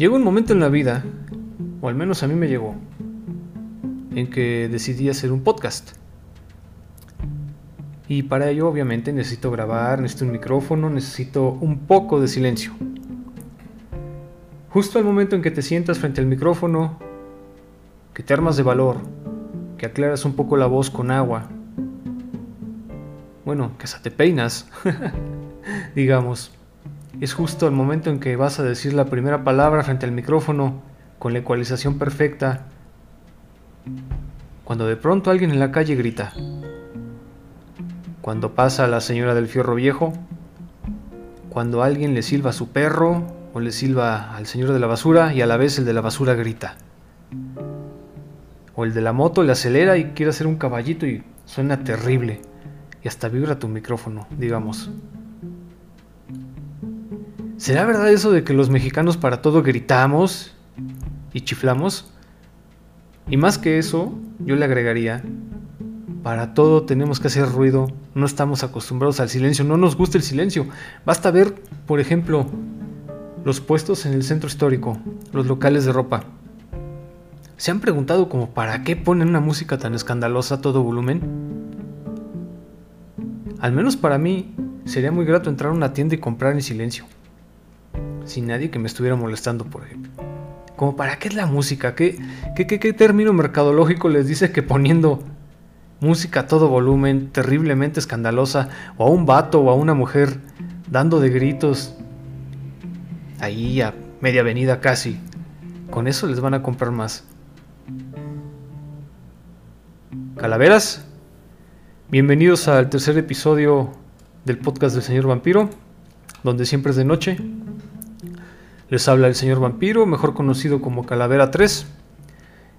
Llegó un momento en la vida, o al menos a mí me llegó, en que decidí hacer un podcast. Y para ello obviamente necesito grabar, necesito un micrófono, necesito un poco de silencio. Justo al momento en que te sientas frente al micrófono, que te armas de valor, que aclaras un poco la voz con agua, bueno, que hasta te peinas, digamos, es justo el momento en que vas a decir la primera palabra frente al micrófono con la ecualización perfecta, cuando de pronto alguien en la calle grita, cuando pasa la señora del fierro viejo, cuando alguien le silba a su perro o le silba al señor de la basura y a la vez el de la basura grita. O el de la moto le acelera y quiere hacer un caballito y suena terrible. Y hasta vibra tu micrófono, digamos. ¿Será verdad eso de que los mexicanos para todo gritamos y chiflamos? Y más que eso, yo le agregaría, para todo tenemos que hacer ruido, no estamos acostumbrados al silencio, no nos gusta el silencio. Basta ver, por ejemplo, los puestos en el centro histórico, los locales de ropa. ¿Se han preguntado como para qué ponen una música tan escandalosa a todo volumen? Al menos para mí sería muy grato entrar a una tienda y comprar en silencio, sin nadie que me estuviera molestando, por ejemplo. Como para qué es la música, qué, qué, qué, qué término mercadológico les dice que poniendo música a todo volumen, terriblemente escandalosa, o a un vato o a una mujer dando de gritos ahí a media avenida casi, con eso les van a comprar más. Calaveras, bienvenidos al tercer episodio del podcast del señor vampiro, donde siempre es de noche. Les habla el señor vampiro, mejor conocido como Calavera 3,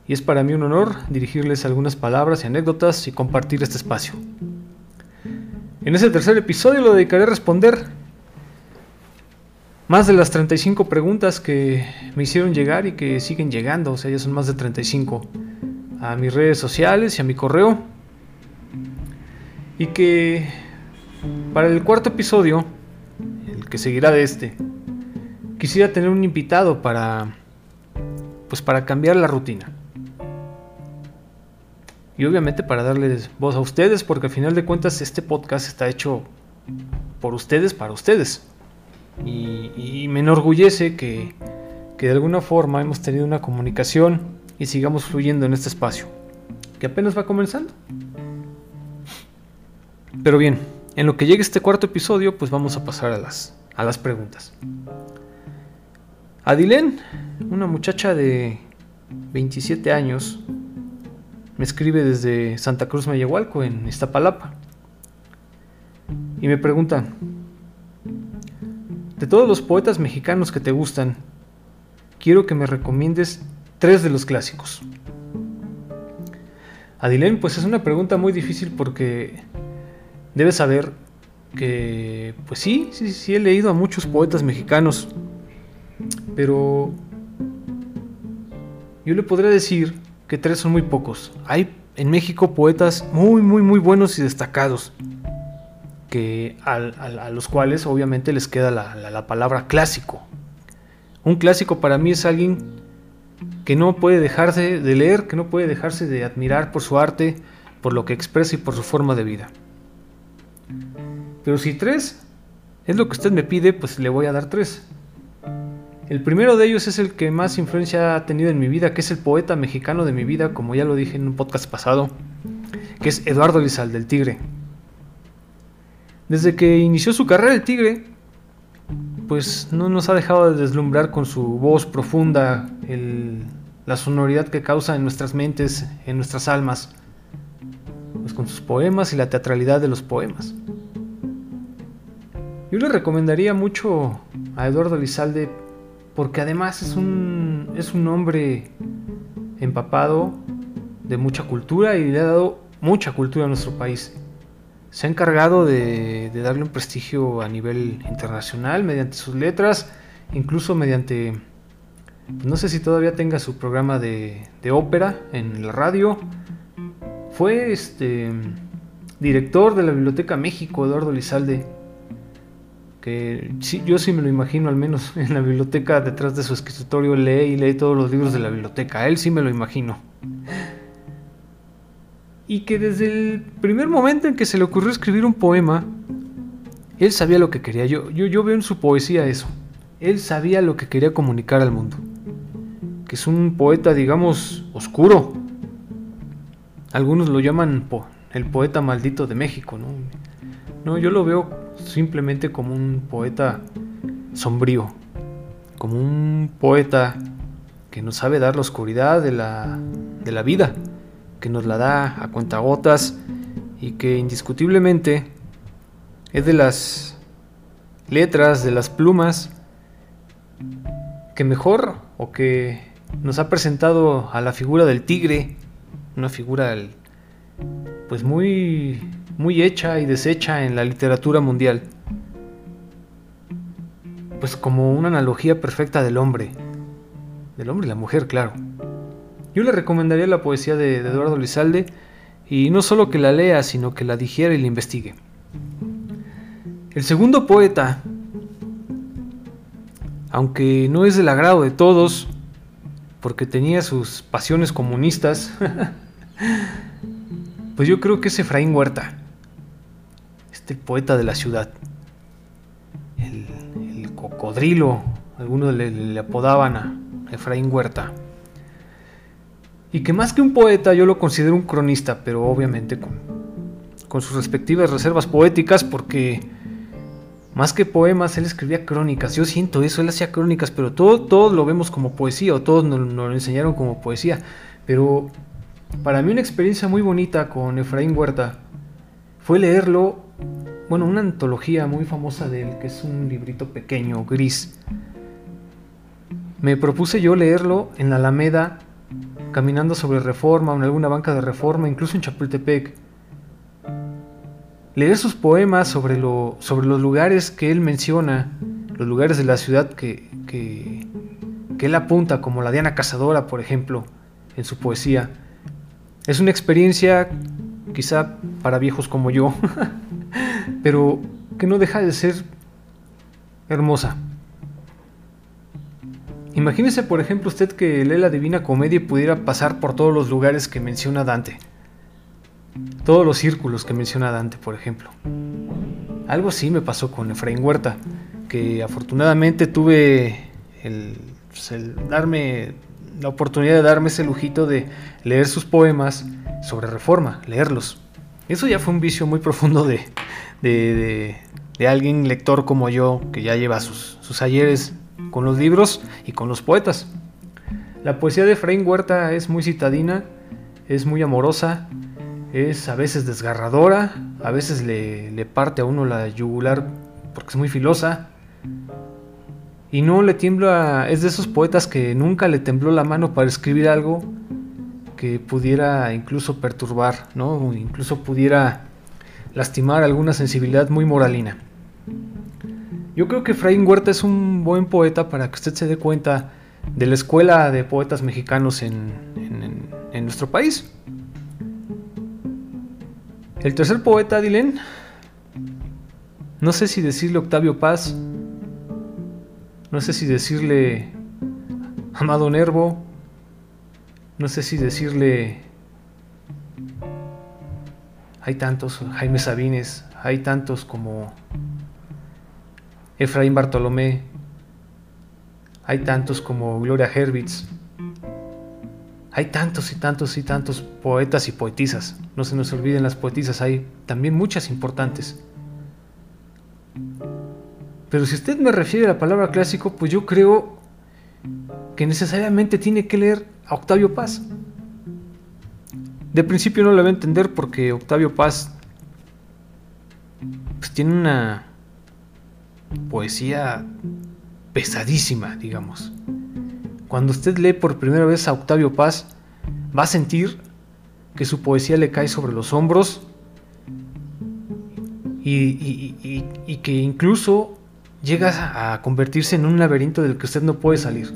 y es para mí un honor dirigirles algunas palabras y anécdotas y compartir este espacio. En este tercer episodio lo dedicaré a responder más de las 35 preguntas que me hicieron llegar y que siguen llegando, o sea, ya son más de 35 a mis redes sociales y a mi correo. Y que para el cuarto episodio, el que seguirá de este, quisiera tener un invitado para pues para cambiar la rutina. Y obviamente para darles voz a ustedes, porque al final de cuentas este podcast está hecho por ustedes, para ustedes. Y, me enorgullece que, que de alguna forma hemos tenido una comunicación y sigamos fluyendo en este espacio, que apenas va comenzando. Pero bien, en lo que llegue este cuarto episodio, pues vamos a pasar a las, a las preguntas. Adilén, una muchacha de 27 años, me escribe desde Santa Cruz Mayahualco, en Iztapalapa, y me pregunta, de todos los poetas mexicanos que te gustan, quiero que me recomiendes tres de los clásicos. Adilén, pues es una pregunta muy difícil porque debes saber que, pues sí, sí, sí he leído a muchos poetas mexicanos, pero yo le podría decir que tres son muy pocos. Hay en México poetas muy, muy, muy buenos y destacados, que a, los cuales obviamente les queda la, la palabra clásico. Un clásico para mí es alguien que no puede dejarse de leer, que no puede dejarse de admirar por su arte, por lo que expresa y por su forma de vida. Pero si tres es lo que usted me pide, pues le voy a dar tres. El primero de ellos es el que más influencia ha tenido en mi vida, que es el poeta mexicano de mi vida, como ya lo dije en un podcast pasado, que es Eduardo Lizal del Tigre. Desde que inició su carrera el Tigre, pues no nos ha dejado de deslumbrar con su voz profunda, la sonoridad que causa en nuestras mentes, en nuestras almas, pues con sus poemas y la teatralidad de los poemas. Yo le recomendaría mucho a Eduardo Lizalde porque además es un, es un hombre empapado de mucha cultura y le ha dado mucha cultura a nuestro país se ha encargado de, darle un prestigio a nivel internacional mediante sus letras, incluso mediante, no sé si todavía tenga su programa de, ópera en la radio. Fue este director de la Biblioteca México, Eduardo Lizalde. Que yo sí me lo imagino, al menos en la biblioteca detrás de su escritorio lee y lee todos los libros de la biblioteca, él sí me lo imagino. Y que desde el primer momento en que se le ocurrió escribir un poema, él sabía lo que quería. Yo, yo, yo veo en su poesía eso. Él sabía lo que quería comunicar al mundo. Que es un poeta, digamos, oscuro. Algunos lo llaman el poeta maldito de México, ¿no? No, yo lo veo simplemente como un poeta sombrío, como un poeta que nos sabe dar la oscuridad de la, de la vida, que nos la da a cuentagotas y que indiscutiblemente es de las letras, de las plumas, que mejor o que nos ha presentado a la figura del tigre, una figura pues muy muy hecha y deshecha en la literatura mundial. Pues como una analogía perfecta del hombre. Del hombre y la mujer, claro. Yo le recomendaría la poesía de, Eduardo Lizalde y no solo que la lea, sino que la digiera y la investigue. El segundo poeta, aunque no es del agrado de todos, porque tenía sus pasiones comunistas, pues yo creo que es Efraín Huerta el poeta de la ciudad. El, cocodrilo, algunos le, apodaban a Efraín Huerta. Y que más que un poeta yo lo considero un cronista, pero obviamente con, sus respectivas reservas poéticas, porque más que poemas, él escribía crónicas. Yo siento eso, él hacía crónicas, pero todo, todo lo vemos como poesía, o todos nos, lo enseñaron como poesía. Pero para mí una experiencia muy bonita con Efraín Huerta fue leerlo bueno, una antología muy famosa de él, que es un librito pequeño, gris. Me propuse yo leerlo en la Alameda, caminando sobre Reforma en alguna banca de Reforma, incluso en Chapultepec. Leer sus poemas sobre los lugares que él menciona, los lugares de la ciudad que, que, que él apunta, como la Diana Cazadora, por ejemplo, en su poesía. Es una experiencia quizá para viejos como yo, pero que no deja de ser hermosa. Imagínese, por ejemplo, usted que lee la Divina Comedia y pudiera pasar por todos los lugares que menciona Dante. Todos los círculos que menciona Dante, por ejemplo. Algo así me pasó con Efraín Huerta, que afortunadamente tuve el, pues, darme la oportunidad de darme ese lujito de leer sus poemas sobre reforma, leerlos. Eso ya fue un vicio muy profundo de, de, alguien lector como yo, que ya lleva sus, sus ayeres con los libros y con los poetas. La poesía de Efraín Huerta es muy citadina, es muy amorosa, es a veces desgarradora, a veces le, le, parte a uno la yugular porque es muy filosa. Y no le tiembla, es de esos poetas que nunca le tembló la mano para escribir algo que pudiera incluso perturbar, ¿no? incluso pudiera lastimar alguna sensibilidad muy moralina. Yo creo que Efraín Huerta es un buen poeta para que usted se dé cuenta de la escuela de poetas mexicanos en, en nuestro país. El tercer poeta, Dylan, no sé si decirle Octavio Paz, no sé si decirle Amado Nervo, no sé si decirle, hay tantos, Jaime Sabines, hay tantos como Efraín Bartolomé, hay tantos como Gloria Herwitz, hay tantos y tantos y tantos poetas y poetisas, no se nos olviden las poetisas, hay también muchas importantes. Pero si usted me refiere a la palabra clásico, pues yo creo que necesariamente tiene que leer a Octavio Paz. De principio no lo va a entender porque Octavio Paz pues, tiene una poesía pesadísima, digamos. Cuando usted lee por primera vez a Octavio Paz, va a sentir que su poesía le cae sobre los hombros y que incluso llega a convertirse en un laberinto del que usted no puede salir.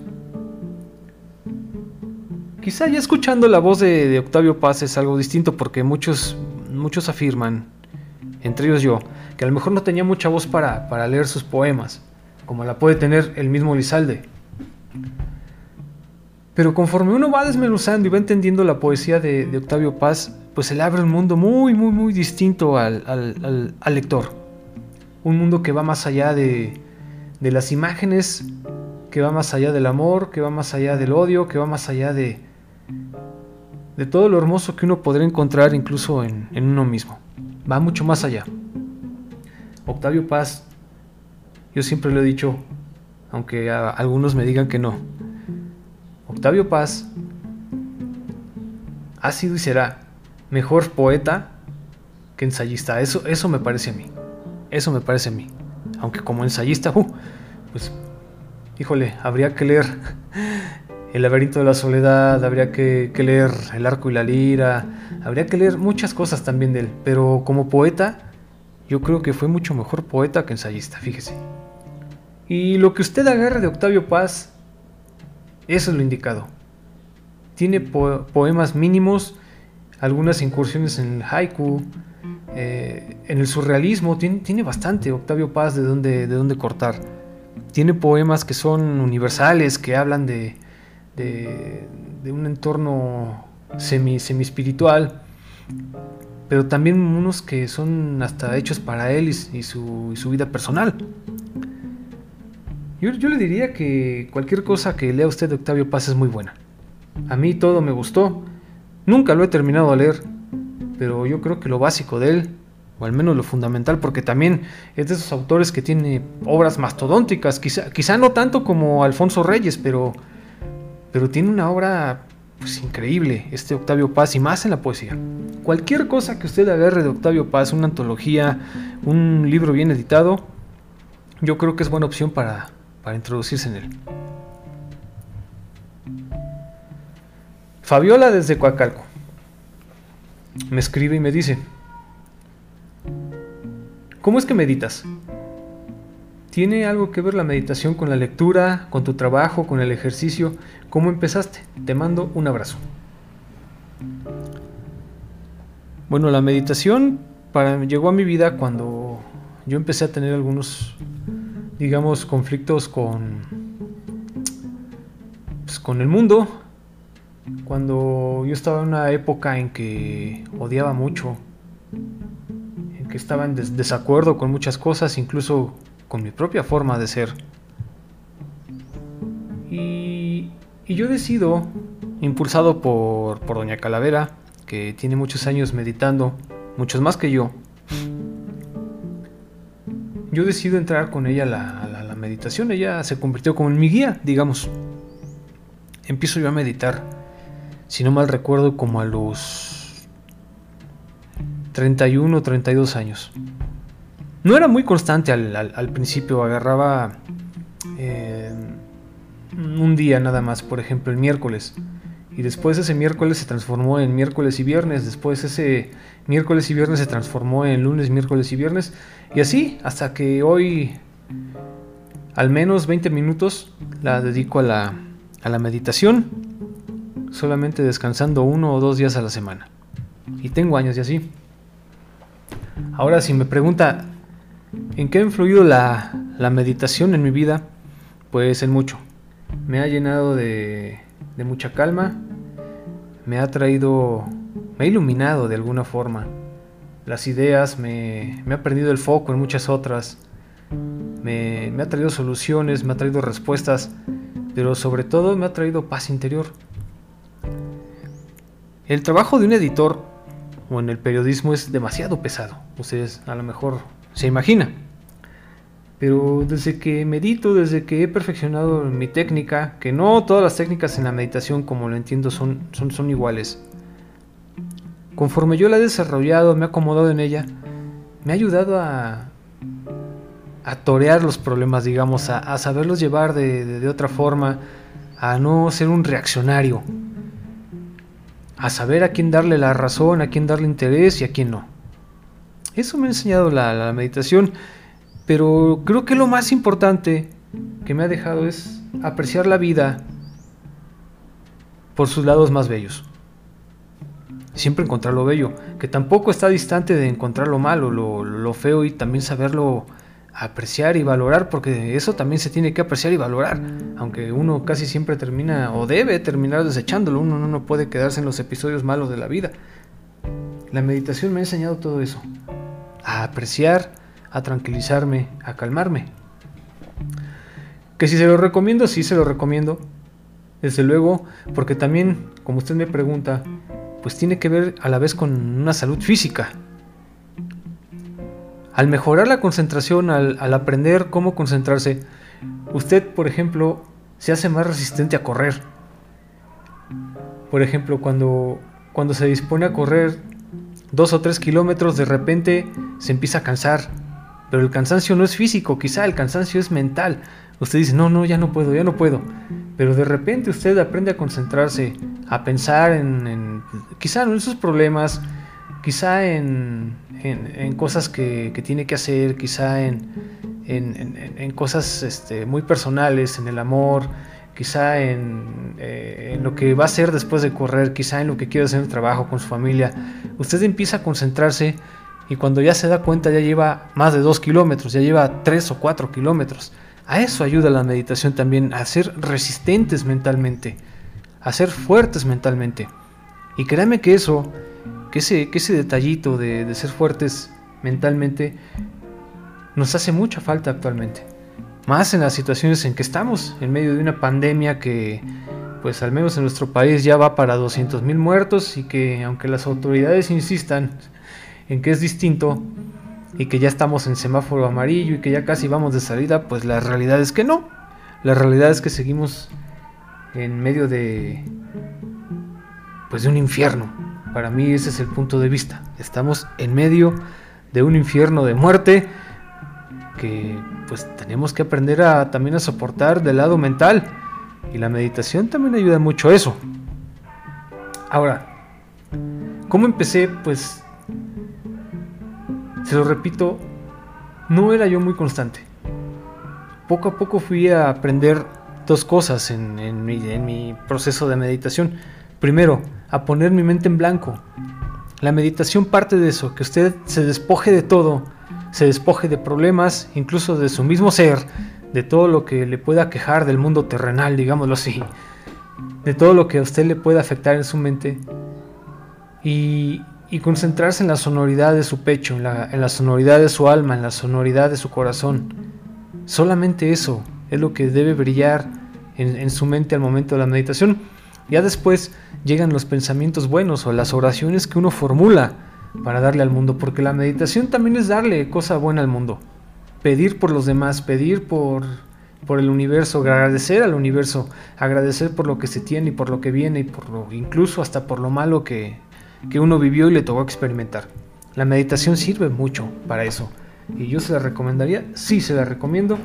Quizá ya escuchando la voz de, Octavio Paz es algo distinto porque muchos, muchos afirman entre ellos yo, que a lo mejor no tenía mucha voz para, para leer sus poemas, como la puede tener el mismo Lizalde. Pero conforme uno va desmenuzando y va entendiendo la poesía de, Octavio Paz, pues se le abre un mundo muy, muy, muy distinto al, al, lector. Un mundo que va más allá de, de, las imágenes, que va más allá del amor, que va más allá del odio, que va más allá de, de todo lo hermoso que uno podría encontrar incluso en, en uno mismo. Va mucho más allá. Octavio Paz, yo siempre lo he dicho, aunque algunos me digan que no Octavio Paz ha sido y será mejor poeta que ensayista. Eso, eso me parece a mí. Eso me parece a mí. Aunque como ensayista, uh, pues, híjole, habría que leer El laberinto de la soledad, habría que, leer El arco y la lira, habría que leer muchas cosas también de él. Pero como poeta, yo creo que fue mucho mejor poeta que ensayista, fíjese. Y lo que usted agarre de Octavio Paz eso es lo indicado. Tiene poemas mínimos, algunas incursiones en el haiku, eh, en el surrealismo, tiene, bastante Octavio Paz de dónde, de dónde cortar. Tiene poemas que son universales, que hablan de, de, un entorno semi, semi espiritual, pero también unos que son hasta hechos para él y, su, su vida personal. Yo, le diría que cualquier cosa que lea usted de Octavio Paz es muy buena. A mí todo me gustó. Nunca lo he terminado de leer, pero yo creo que lo básico de él, o al menos lo fundamental, porque también es de esos autores que tiene obras mastodónticas, quizá, quizá no tanto como Alfonso Reyes, pero, pero tiene una obra pues, increíble, este Octavio Paz, y más en la poesía. Cualquier cosa que usted agarre de Octavio Paz, una antología, un libro bien editado, yo creo que es buena opción para, para introducirse en él. Fabiola desde Coacalco me escribe y me dice, ¿cómo es que meditas? ¿Tiene algo que ver la meditación con la lectura, con tu trabajo, con el ejercicio? ¿Cómo empezaste? Te mando un abrazo. Bueno, la meditación para, llegó a mi vida cuando yo empecé a tener algunos digamos, conflictos con, pues, con el mundo. Cuando yo estaba en una época en que odiaba mucho, en que estaba en desacuerdo con muchas cosas, incluso con mi propia forma de ser. Y, y yo decido, impulsado por, Doña Calavera, que tiene muchos años meditando, muchos más que yo, yo decido entrar con ella a la, meditación. Ella se convirtió como en mi guía, digamos. Empiezo yo a meditar, si no mal recuerdo, como a los 31 o 32 años. No era muy constante al, principio, agarraba eh, un día nada más, por ejemplo el miércoles. Y después ese miércoles se transformó en miércoles y viernes. Después ese miércoles y viernes se transformó en lunes, miércoles y viernes. Y así hasta que hoy al menos 20 minutos la dedico a la, a la meditación. Solamente descansando uno o dos días a la semana. Y tengo años y así. Ahora si me pregunta, ¿en qué ha influido la, meditación en mi vida? Pues en mucho. Me ha llenado de mucha calma, me ha traído, me ha iluminado de alguna forma. Las ideas, me, me ha perdido el foco en muchas otras, me, me ha traído soluciones, me ha traído respuestas, pero sobre todo me ha traído paz interior. El trabajo de un editor o en el periodismo es demasiado pesado. Ustedes a lo mejor se imaginan. Pero desde que medito, desde que he perfeccionado mi técnica, que no todas las técnicas en la meditación, como lo entiendo, son, son, son iguales. Conforme yo la he desarrollado, me he acomodado en ella, me ha ayudado a, a torear los problemas, digamos, a, saberlos llevar de, de otra forma, a no ser un reaccionario, a saber a quién darle la razón, a quién darle interés y a quién no. Eso me ha enseñado la, meditación pero creo que lo más importante que me ha dejado es apreciar la vida por sus lados más bellos. siempre encontrar lo bello, que tampoco está distante de encontrar lo malo, lo, feo y también saberlo apreciar y valorar, porque eso también se tiene que apreciar y valorar, aunque uno casi siempre termina o debe terminar desechándolo, uno no puede quedarse en los episodios malos de la vida. La meditación me ha enseñado todo eso, a apreciar, a tranquilizarme, a calmarme. Que si se lo recomiendo, sí se lo recomiendo. Desde luego, porque también, como usted me pregunta, pues tiene que ver a la vez con una salud física. Al mejorar la concentración, al, aprender cómo concentrarse, usted, por ejemplo, se hace más resistente a correr. Por ejemplo, cuando, cuando se dispone a correr dos o tres kilómetros, de repente se empieza a cansar. Pero el cansancio no es físico, quizá el cansancio es mental. Usted dice, no, no, ya no puedo, ya no puedo. Pero de repente usted aprende a concentrarse, a pensar en, quizá en sus problemas, quizá en, cosas que, tiene que hacer, quizá en, cosas este, muy personales, en el amor, quizá eh, en, lo que va a hacer después de correr, quizá en lo que quiere hacer en el trabajo con su familia. Usted empieza a concentrarse y cuando ya se da cuenta ya lleva más de dos kilómetros, ya lleva tres o cuatro kilómetros. A eso ayuda la meditación también, a ser resistentes mentalmente, a ser fuertes mentalmente. Y créame que eso, que ese, que ese detallito de, de ser fuertes mentalmente, nos hace mucha falta actualmente. Más en las situaciones en que estamos, en medio de una pandemia que, pues al menos en nuestro país ya va para 200.000 muertos y que aunque las autoridades insistan en que es distinto, y que ya estamos en semáforo amarillo y que ya casi vamos de salida, pues la realidad es que no. La realidad es que seguimos en medio de pues de un infierno. Para mí ese es el punto de vista. Estamos en medio de un infierno de muerte que pues tenemos que aprender a también a soportar del lado mental y la meditación también ayuda mucho a eso. Ahora, ¿cómo empecé? Pues se lo repito, no era yo muy constante. Poco a poco fui a aprender dos cosas en, mi, proceso de meditación. Primero, a poner mi mente en blanco. La meditación parte de eso, que usted se despoje de todo, se despoje de problemas, incluso de su mismo ser, de todo lo que le pueda quejar del mundo terrenal, digámoslo así, de todo lo que a usted le pueda afectar en su mente. Y y concentrarse en la sonoridad de su pecho, en la, sonoridad de su alma, en la sonoridad de su corazón. Solamente eso es lo que debe brillar en, en, su mente al momento de la meditación. Ya después llegan los pensamientos buenos o las oraciones que uno formula para darle al mundo, porque la meditación también es darle cosa buena al mundo. Pedir por los demás, pedir por, por el universo, agradecer al universo, agradecer por lo que se tiene y por lo que viene y por lo, incluso hasta por lo malo que, que uno vivió y le tocó experimentar. La meditación sirve mucho para eso. Y yo se la recomendaría, sí se la recomiendo.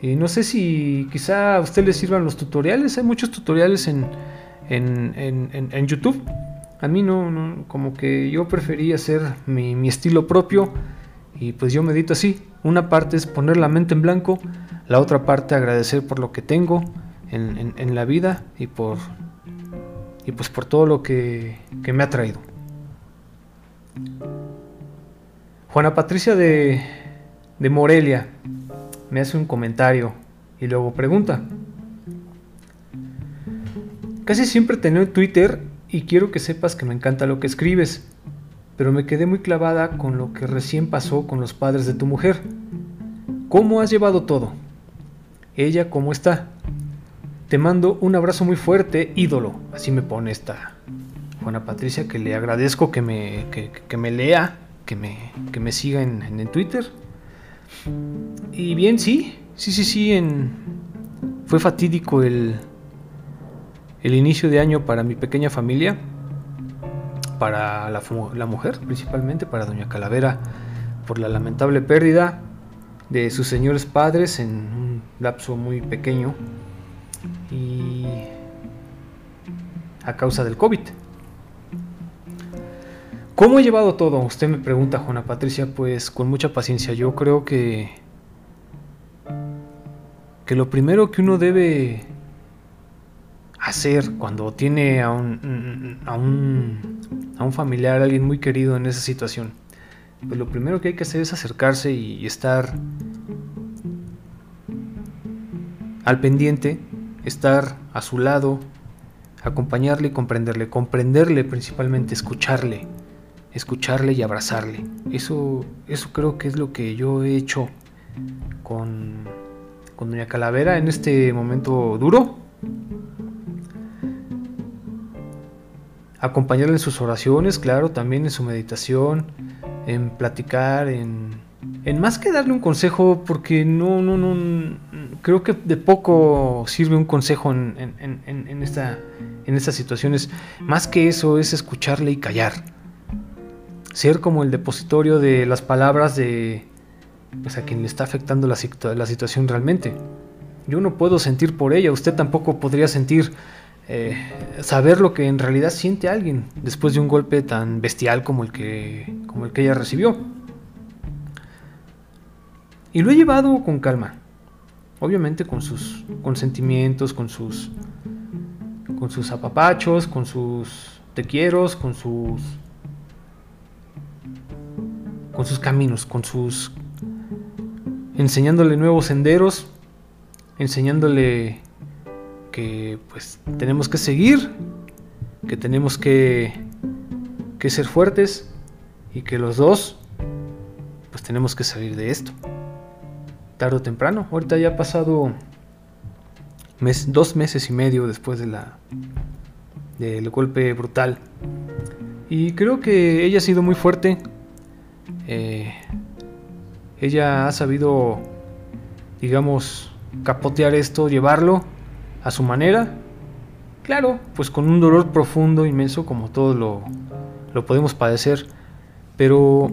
Y no sé si quizá a usted le sirvan los tutoriales, hay muchos tutoriales en, en, YouTube. A mí no, como que yo prefería hacer mi, estilo propio y pues yo medito así. Una parte es poner la mente en blanco, la otra parte agradecer por lo que tengo en, la vida y por y pues por todo lo que, me ha traído. Juana Patricia de, de Morelia me hace un comentario y luego pregunta. Casi siempre tengo Twitter y quiero que sepas que me encanta lo que escribes, pero me quedé muy clavada con lo que recién pasó con los padres de tu mujer. ¿Cómo has llevado todo? ¿Ella cómo está? Te mando un abrazo muy fuerte, ídolo. Así me pone esta Juana Patricia, que le agradezco que me, que, me lea, que me, que me siga en, en, Twitter. Y bien, sí, sí, sí, sí, en... fue fatídico el, el inicio de año para mi pequeña familia, para la, la mujer principalmente, para Doña Calavera, por la lamentable pérdida de sus señores padres en un lapso muy pequeño y a causa del COVID. ¿Cómo he llevado todo? Usted me pregunta, Juana Patricia, pues con mucha paciencia. Yo creo que que lo primero que uno debe hacer cuando tiene a un, a un, a un familiar, alguien muy querido en esa situación, pues lo primero que hay que hacer es acercarse y, estar al pendiente, estar a su lado, acompañarle y comprenderle, comprenderle principalmente, escucharle, escucharle y abrazarle. Eso, eso creo que es lo que yo he hecho con, con Doña Calavera en este momento duro. Acompañarle en sus oraciones, claro, también en su meditación, en platicar, en, en más que darle un consejo, porque no, no, no, creo que de poco sirve un consejo en, en, en, esta, en estas situaciones. Más que eso es escucharle y callar. Ser como el depositorio de las palabras de pues, a quien le está afectando la situación realmente. Yo no puedo sentir por ella, usted tampoco podría sentir, eh, saber lo que en realidad siente alguien después de un golpe tan bestial como el que, como el que ella recibió. Y lo he llevado con calma. Obviamente con sus consentimientos, con sus con sus apapachos, con sus te quiero, con sus con sus caminos, con sus enseñándole nuevos senderos, enseñándole que pues tenemos que seguir, que tenemos que que ser fuertes y que los dos pues tenemos que salir de esto tarde o temprano. Ahorita ya ha pasado mes, dos meses y medio después de la, del golpe brutal. Y creo que ella ha sido muy fuerte. Eh, ella ha sabido, digamos, capotear esto, llevarlo a su manera. Claro, pues con un dolor profundo, inmenso, como todos lo, lo podemos padecer. Pero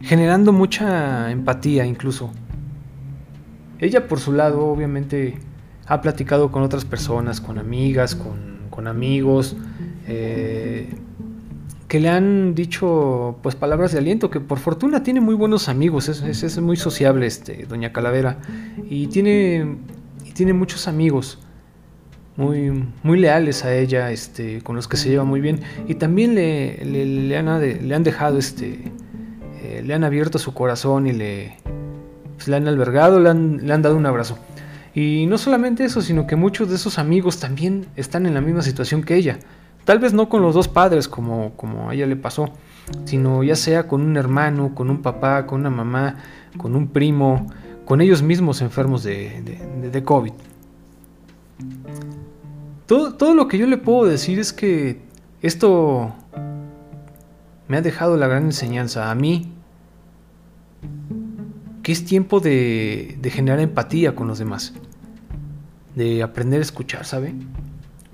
generando mucha empatía incluso. Ella por su lado obviamente ha platicado con otras personas, con amigas, con, amigos, eh, que le han dicho pues palabras de aliento, que por fortuna tiene muy buenos amigos, es, es, muy sociable este, Doña Calavera, y tiene, tiene muchos amigos. Muy, muy leales a ella, este, con los que se lleva muy bien. Y también le, le, han, le han dejado este, eh, le han abierto su corazón y le, pues, le han albergado, le han, le han dado un abrazo. Y no solamente eso, sino que muchos de esos amigos también están en la misma situación que ella. Tal vez no con los dos padres como, como a ella le pasó, sino ya sea con un hermano, con un papá, con una mamá, con un primo, con ellos mismos enfermos de, de, de COVID. Todo, todo, lo que yo le puedo decir es que esto me ha dejado la gran enseñanza a mí que es tiempo de, generar empatía con los demás, de aprender a escuchar, ¿sabe?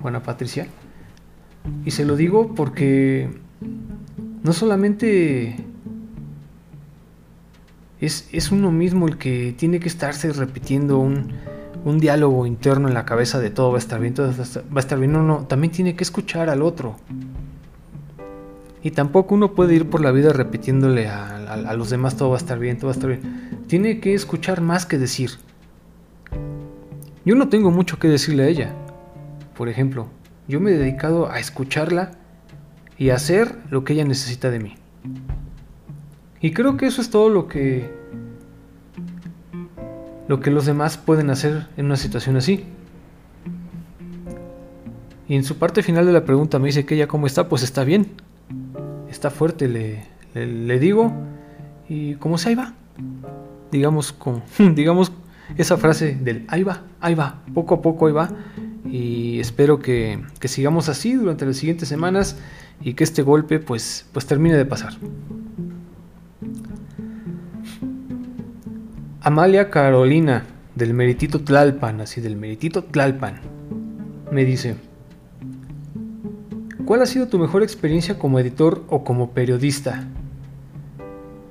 Buena Patricia. Y se lo digo porque no solamente es, es, uno mismo el que tiene que estarse repitiendo un, un, diálogo interno en la cabeza de todo va a estar bien, todo va a estar bien, no, no, también tiene que escuchar al otro. Y tampoco uno puede ir por la vida repitiéndole a, los demás todo va a estar bien, todo va a estar bien. Tiene que escuchar más que decir. Yo no tengo mucho que decirle a ella. Por ejemplo, yo me he dedicado a escucharla y a hacer lo que ella necesita de mí. Y creo que eso es todo lo que lo que los demás pueden hacer en una situación así. Y en su parte final de la pregunta me dice que ella cómo está, pues está bien. Está fuerte, le, le, digo, y como se ahí va, digamos, con, digamos esa frase del ahí va, ahí va, poco a poco ahí va, y espero que, que sigamos así durante las siguientes semanas y que este golpe pues, pues termine de pasar. Amalia Carolina, del Meritito Tlalpan, así del Meritito Tlalpan, me dice, ¿Cuál ha sido tu mejor experiencia como editor o como periodista?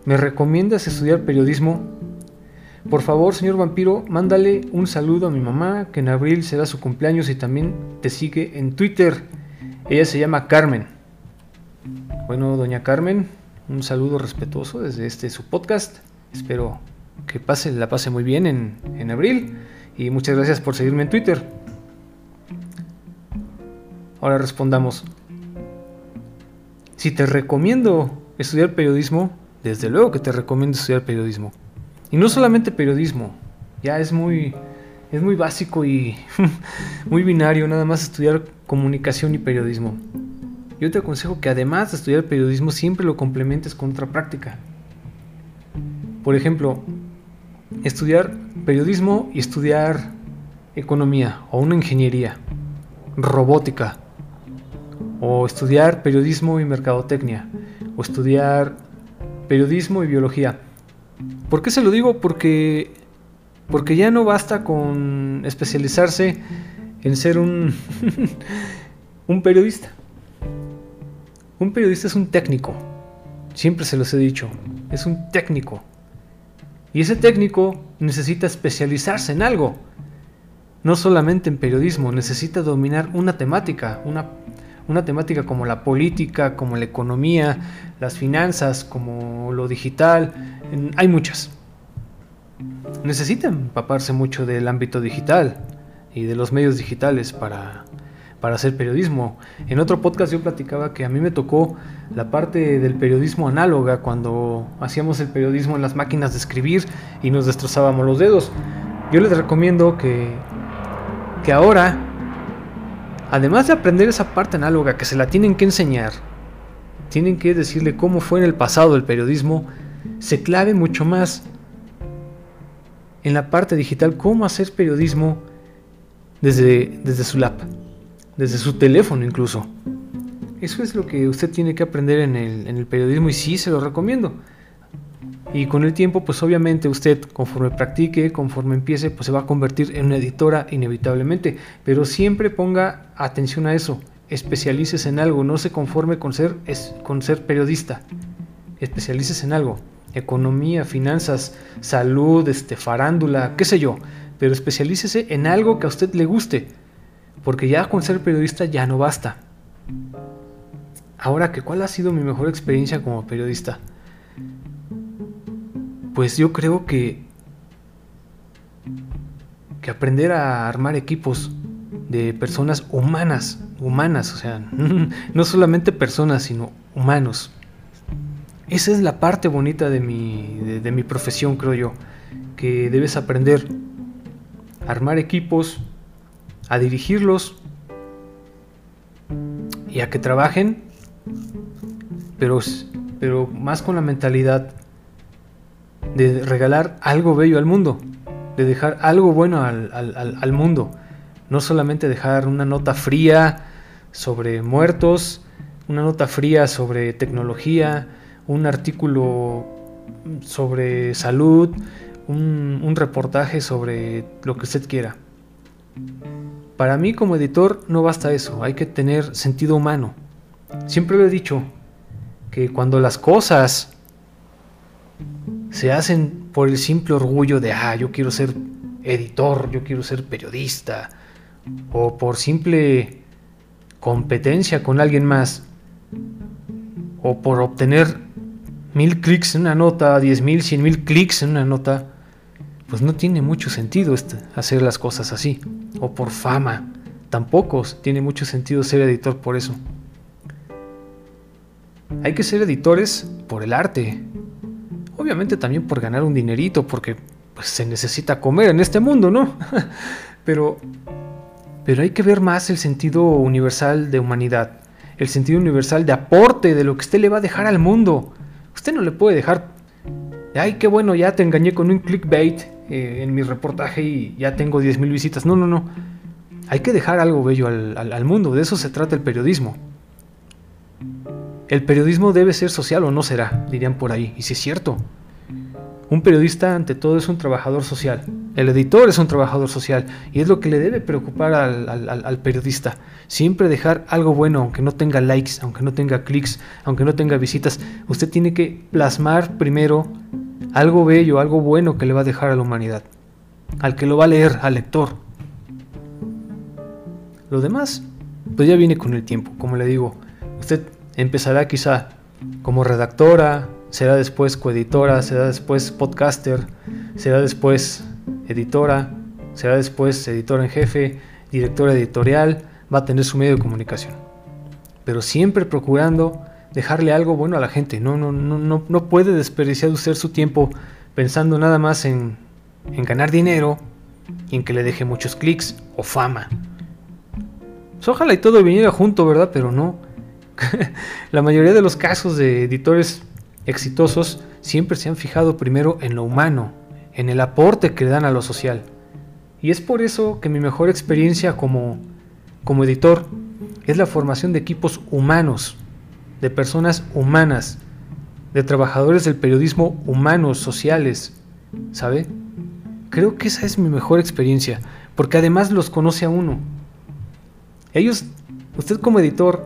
¿Me recomiendas estudiar periodismo? Por favor, señor vampiro, mándale un saludo a mi mamá, que en abril será su cumpleaños y también te sigue en Twitter. Ella se llama Carmen. Bueno, doña Carmen, un saludo respetuoso desde este su podcast. Espero que pase, la pase muy bien en, en abril y muchas gracias por seguirme en Twitter. Ahora respondamos. Si te recomiendo estudiar periodismo, desde luego que te recomiendo estudiar periodismo. Y no solamente periodismo, ya es muy, es muy básico y muy binario nada más estudiar comunicación y periodismo. Yo te aconsejo que además de estudiar periodismo siempre lo complementes con otra práctica. Por ejemplo, estudiar periodismo y estudiar economía o una ingeniería, robótica, o estudiar periodismo y mercadotecnia, o estudiar periodismo y biología. ¿Por qué se lo digo? Porque, porque ya no basta con especializarse en ser un, un periodista. Un periodista es un técnico. Siempre se los he dicho. Es un técnico. Y ese técnico necesita especializarse en algo. No solamente en periodismo, necesita dominar una temática, una, una temática como la política, como la economía, las finanzas, como lo digital. Hay muchas. Necesita empaparse mucho del ámbito digital y de los medios digitales para, para hacer periodismo. En otro podcast yo platicaba que a mí me tocó la parte del periodismo análoga cuando hacíamos el periodismo en las máquinas de escribir y nos destrozábamos los dedos. Yo les recomiendo que, que ahora, además de aprender esa parte análoga que se la tienen que enseñar, tienen que decirle cómo fue en el pasado el periodismo, se clave mucho más en la parte digital, cómo hacer periodismo desde, desde su lap desde su teléfono incluso. Eso es lo que usted tiene que aprender en el, periodismo y sí se lo recomiendo. Y con el tiempo, pues obviamente usted, conforme practique, conforme empiece, pues se va a convertir en una editora inevitablemente. Pero siempre ponga atención a eso. Especialices en algo. No se conforme con ser, con ser periodista. Especialices en algo. Economía, finanzas, salud, este, farándula, qué sé yo. Pero especialícese en algo que a usted le guste. Porque ya con ser periodista ya no basta. Ahora que cuál ha sido mi mejor experiencia como periodista. Pues yo creo que que aprender a armar equipos de personas humanas, humanas, o sea, no solamente personas, sino humanos. Esa es la parte bonita de mi, de mi profesión, creo yo, que debes aprender a armar equipos a dirigirlos y a que trabajen, pero, pero más con la mentalidad de regalar algo bello al mundo, de dejar algo bueno al, al, mundo, no solamente dejar una nota fría sobre muertos, una nota fría sobre tecnología, un artículo sobre salud, un, un reportaje sobre lo que usted quiera. Para mí como editor no basta eso, hay que tener sentido humano. Siempre lo he dicho, que cuando las cosas se hacen por el simple orgullo de, ah, yo quiero ser editor, yo quiero ser periodista, o por simple competencia con alguien más, o por obtener mil clics en una nota, diez mil, cien mil clics en una nota, pues no tiene mucho sentido este, hacer las cosas así. O por fama. Tampoco tiene mucho sentido ser editor por eso. Hay que ser editores por el arte. Obviamente también por ganar un dinerito, porque pues, se necesita comer en este mundo, ¿no? pero, pero hay que ver más el sentido universal de humanidad, el sentido universal de aporte de lo que usted le va a dejar al mundo. Usted no le puede dejar, ay, qué bueno, ya te engañé con un clickbait eh, en mi reportaje y ya tengo 10.000 visitas. No, no, no. Hay que dejar algo bello al, mundo. De eso se trata el periodismo. El periodismo debe ser social o no será, dirían por ahí. Y si es cierto. Un periodista ante todo es un trabajador social. El editor es un trabajador social. Y es lo que le debe preocupar al, al periodista. Siempre dejar algo bueno, aunque no tenga likes, aunque no tenga clics, aunque no tenga visitas. Usted tiene que plasmar primero algo bello, algo bueno que le va a dejar a la humanidad, al que lo va a leer, al lector. Lo demás, pues ya viene con el tiempo, como le digo, usted empezará quizá como redactora, será después coeditora, será después podcaster, será después editora, será después editora en jefe, directora editorial, va a tener su medio de comunicación. Pero siempre procurando dejarle algo bueno a la gente. No, no, no, no, puede desperdiciar usted su tiempo pensando nada más en, en ganar dinero y en que le deje muchos clics o fama. Pues ojalá y todo viniera junto, ¿verdad? Pero no. la mayoría de los casos de editores exitosos siempre se han fijado primero en lo humano, en el aporte que le dan a lo social. Y es por eso que mi mejor experiencia como, como editor es la formación de equipos humanos, de personas humanas, de trabajadores del periodismo humanos, sociales, ¿sabe? Creo que esa es mi mejor experiencia, porque además los conoce a uno. Ellos, usted como editor,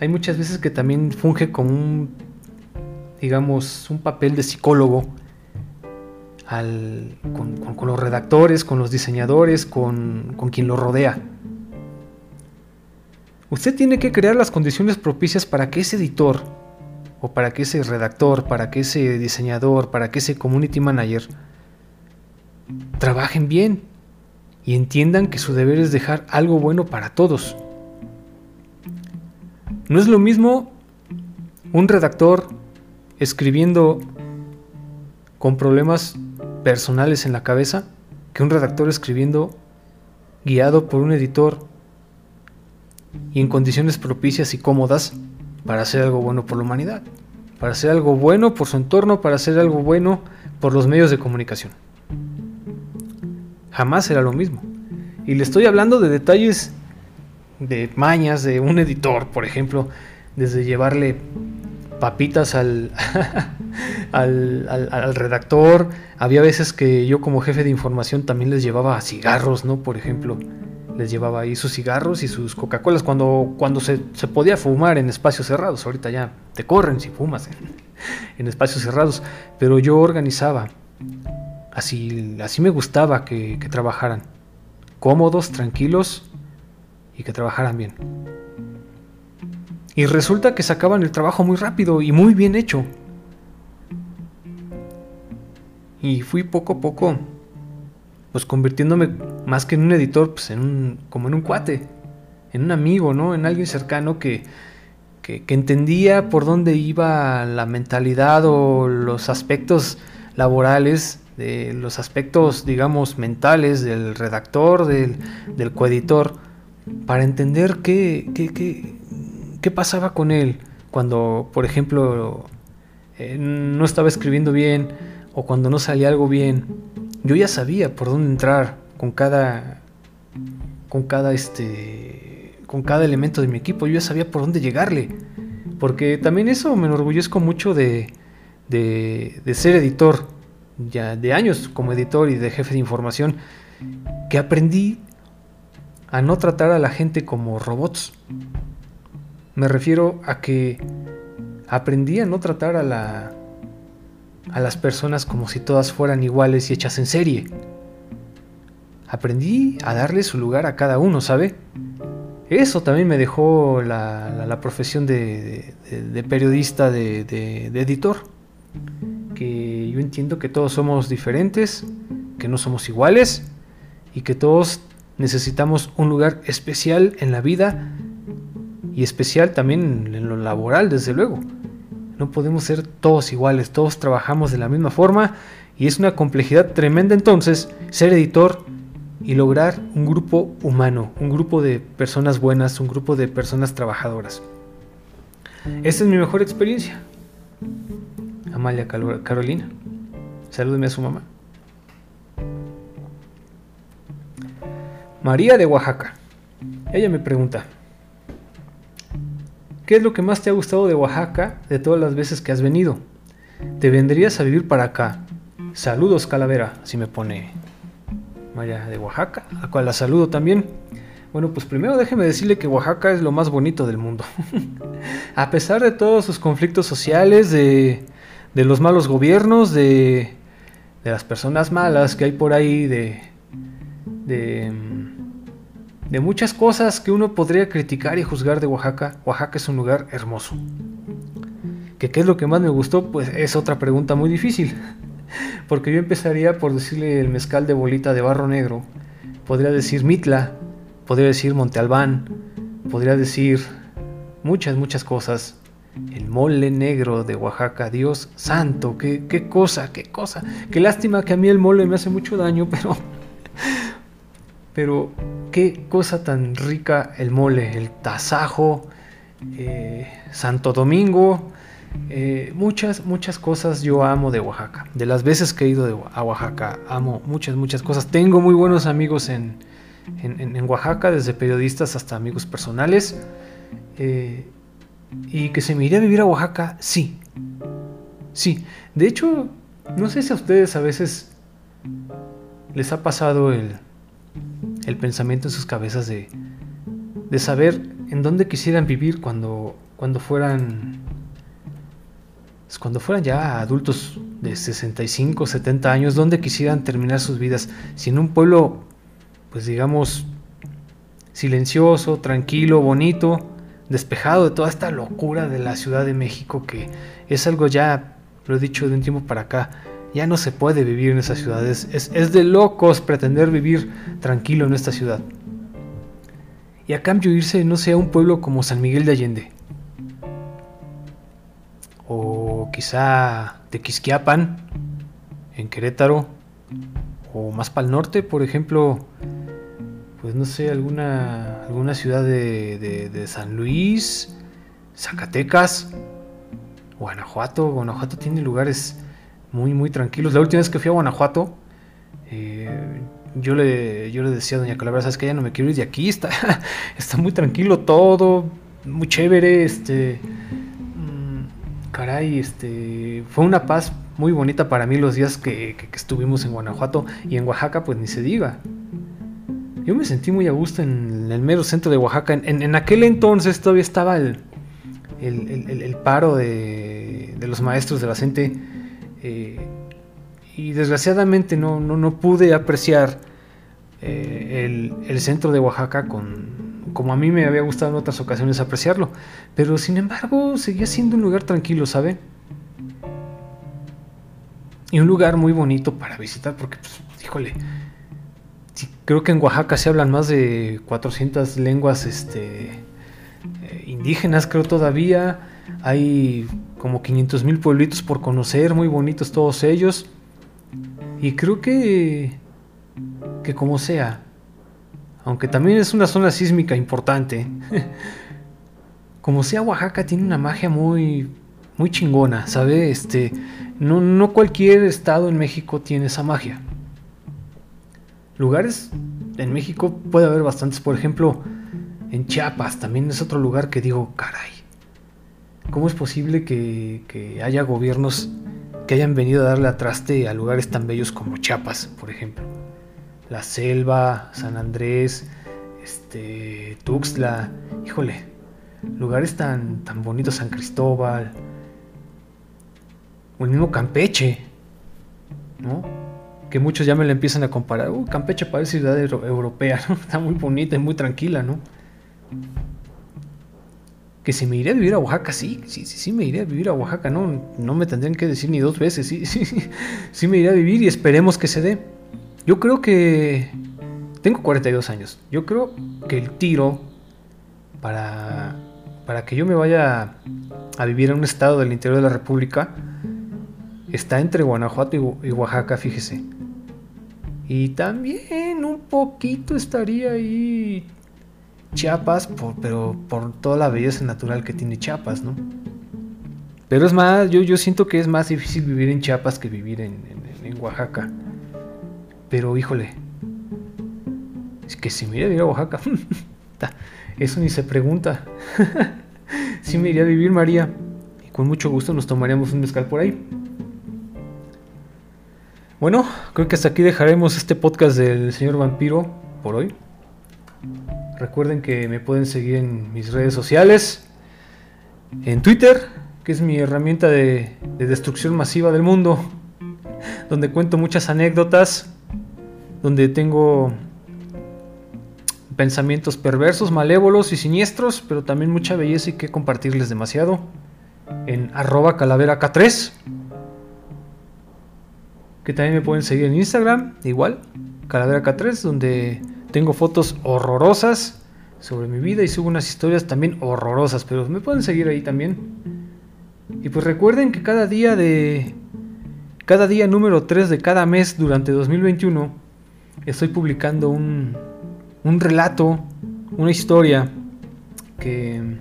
hay muchas veces que también funge como un, digamos, un papel de psicólogo con, los redactores, con los diseñadores, con, con quien lo rodea. Usted tiene que crear las condiciones propicias para que ese editor, o para que ese redactor, para que ese diseñador, para que ese community manager trabajen bien y entiendan que su deber es dejar algo bueno para todos. No es lo mismo un redactor escribiendo con problemas personales en la cabeza que un redactor escribiendo guiado por un editor y en condiciones propicias y cómodas para hacer algo bueno por la humanidad, para hacer algo bueno por su entorno, para hacer algo bueno por los medios de comunicación. Jamás será lo mismo. Y le estoy hablando de detalles de mañas de un editor, por ejemplo, desde llevarle papitas al, al, redactor. Había veces que yo como jefe de información también les llevaba cigarros, ¿no? Por ejemplo, les llevaba ahí sus cigarros y sus Coca-Colas cuando, cuando se, podía fumar en espacios cerrados. Ahorita ya te corren si fumas en, espacios cerrados. Pero yo organizaba. Así, así me gustaba que, que trabajaran. Cómodos, tranquilos y que trabajaran bien. Y resulta que sacaban el trabajo muy rápido y muy bien hecho. Y fui poco a poco, pues convirtiéndome más que en un editor, pues en un, como en un cuate, en un amigo, ¿no? En alguien cercano que, que, entendía por dónde iba la mentalidad o los aspectos laborales, de los aspectos, digamos, mentales del redactor, del, del coeditor para entender qué, qué, pasaba con él cuando, por ejemplo, eh, no estaba escribiendo bien o cuando no salía algo bien. Yo ya sabía por dónde entrar con cada con cada este con cada elemento de mi equipo, yo ya sabía por dónde llegarle. Porque también eso me enorgullezco mucho de, de, de ser editor, ya de años como editor y de jefe de información, que aprendí a no tratar a la gente como robots. Me refiero a que aprendí a no tratar a, la, a las personas como si todas fueran iguales y hechas en serie. Aprendí a darle su lugar a cada uno, ¿sabe? Eso también me dejó la, profesión de, de periodista, de, editor. Que yo entiendo que todos somos diferentes, que no somos iguales y que todos necesitamos un lugar especial en la vida y especial también en lo laboral, desde luego. No podemos ser todos iguales, todos trabajamos de la misma forma y es una complejidad tremenda entonces ser editor y lograr un grupo humano, un grupo de personas buenas, un grupo de personas trabajadoras. Esta es mi mejor experiencia. Amalia Carolina. Salúdeme a su mamá. María de Oaxaca. Ella me pregunta, ¿qué es lo que más te ha gustado de Oaxaca de todas las veces que has venido? ¿Te vendrías a vivir para acá? Saludos Calavera, así me pone María de Oaxaca, a cual la saludo también. Bueno, pues primero déjeme decirle que Oaxaca es lo más bonito del mundo. a pesar de todos sus conflictos sociales, de, de los malos gobiernos, de, de las personas malas que hay por ahí, de, de de muchas cosas que uno podría criticar y juzgar de Oaxaca, Oaxaca es un lugar hermoso. ¿Que ¿Qué es lo que más me gustó? Pues es otra pregunta muy difícil. Porque yo empezaría por decirle el mezcal de bolita de barro negro. Podría decir Mitla, podría decir Monte Albán, podría decir muchas, muchas cosas. el mole negro de Oaxaca, Dios santo, qué, qué cosa, qué cosa. Qué lástima que a mí el mole me hace mucho daño, pero... Pero qué cosa tan rica el mole, el tasajo, eh, Santo Domingo, eh, muchas, muchas cosas yo amo de Oaxaca. De las veces que he ido a Oaxaca, amo muchas, muchas cosas. Tengo muy buenos amigos en, en, Oaxaca, desde periodistas hasta amigos personales. Eh, y que se me iría a vivir a Oaxaca, sí. Sí. De hecho, no sé si a ustedes a veces les ha pasado el, el pensamiento en sus cabezas de, de saber en dónde quisieran vivir cuando, cuando fueran cuando fueran ya adultos de 65, 70 años, dónde quisieran terminar sus vidas, si en un pueblo pues digamos, silencioso, tranquilo, bonito, despejado de toda esta locura de la Ciudad de México, que es algo ya, lo he dicho de un tiempo para acá, ya no se puede vivir en esas ciudades. Es, de locos pretender vivir tranquilo en esta ciudad. Y a cambio irse, no sé, a un pueblo como San Miguel de Allende. O quizá Tequisquiapan, en Querétaro. O más para el norte, por ejemplo, pues no sé, alguna, alguna ciudad de, San Luis, Zacatecas, Guanajuato. Guanajuato tiene lugares muy, muy tranquilos. La última vez que fui a Guanajuato, eh, yo, le, yo le decía a Doña Calavera, sabes que ya no me quiero ir de aquí, está, está muy tranquilo todo, muy chévere, este... Mm, caray, este... Fue una paz muy bonita para mí los días que, estuvimos en Guanajuato y en Oaxaca, pues ni se diga. Yo me sentí muy a gusto en el mero centro de Oaxaca. En, aquel entonces todavía estaba el, el, paro de, los maestros de la gente. Eh, y desgraciadamente no, no, pude apreciar eh, el, centro de Oaxaca con, como a mí me había gustado en otras ocasiones apreciarlo. Pero sin embargo seguía siendo un lugar tranquilo, ¿sabe? Y un lugar muy bonito para visitar porque, pues, híjole, creo que en Oaxaca se hablan más de 400 lenguas este, eh, indígenas, creo todavía. Hay como 500 mil pueblitos por conocer, muy bonitos todos ellos. Y creo que, que como sea, aunque también es una zona sísmica importante, como sea Oaxaca tiene una magia muy, muy chingona, ¿sabe? Este, no, no cualquier estado en México tiene esa magia. Lugares en México puede haber bastantes, por ejemplo, en Chiapas también es otro lugar que digo, caray, ¿cómo es posible que, haya gobiernos que hayan venido a darle a traste a lugares tan bellos como Chiapas, por ejemplo? La Selva, San Andrés, este, Tuxtla, híjole, lugares tan, tan bonitos, San Cristóbal, o el mismo Campeche, ¿no? que muchos ya me la empiezan a comparar. Uh, Campeche parece ciudad europea, ¿no? Está muy bonita y muy tranquila, ¿no? Que si me iré a vivir a Oaxaca, sí, sí, sí, sí me iré a vivir a Oaxaca, no, no me tendrían que decir ni dos veces, sí, sí, sí, me iré a vivir y esperemos que se dé. Yo creo que tengo 42 años. Yo creo que el tiro para, para que yo me vaya a vivir en un estado del interior de la República está entre Guanajuato y Oaxaca, fíjese. Y también un poquito estaría ahí Chiapas, pero por toda la belleza natural que tiene Chiapas, ¿no? Pero es más, yo, yo siento que es más difícil vivir en Chiapas que vivir en, Oaxaca. Pero híjole, es que si me iría a vivir a Oaxaca, eso ni se pregunta. si me iría a vivir María, y con mucho gusto nos tomaríamos un mezcal por ahí. Bueno, creo que hasta aquí dejaremos este podcast del señor vampiro por hoy. Recuerden que me pueden seguir en mis redes sociales, en Twitter, que es mi herramienta de, destrucción masiva del mundo, donde cuento muchas anécdotas, donde tengo pensamientos perversos, malévolos y siniestros, pero también mucha belleza y que compartirles demasiado. En arroba calavera K3 que también me pueden seguir en Instagram, igual, Calavera K3, donde tengo fotos horrorosas sobre mi vida y subo unas historias también horrorosas, pero me pueden seguir ahí también. Y pues recuerden que cada día de... Cada día número 3 de cada mes durante 2021 estoy publicando un, un relato, una historia que,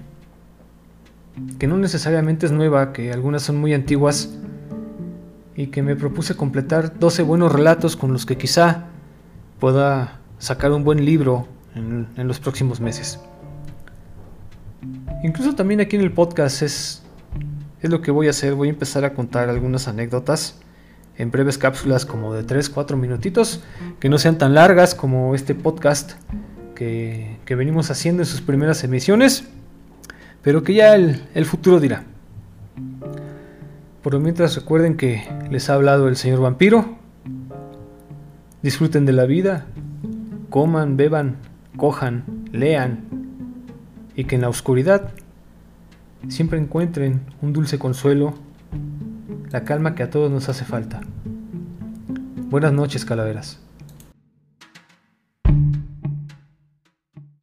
que no necesariamente es nueva, que algunas son muy antiguas y que me propuse completar 12 buenos relatos con los que quizá pueda sacar un buen libro en, los próximos meses. Incluso también aquí en el podcast es, es lo que voy a hacer. Voy a empezar a contar algunas anécdotas en breves cápsulas como de 3-4 minutitos, que no sean tan largas como este podcast que, que, venimos haciendo en sus primeras emisiones, pero que ya el, el futuro dirá. Por lo mientras recuerden que les ha hablado el señor vampiro. Disfruten de la vida, coman, beban, cojan, lean y que en la oscuridad siempre encuentren un dulce consuelo, la calma que a todos nos hace falta. Buenas noches, calaveras.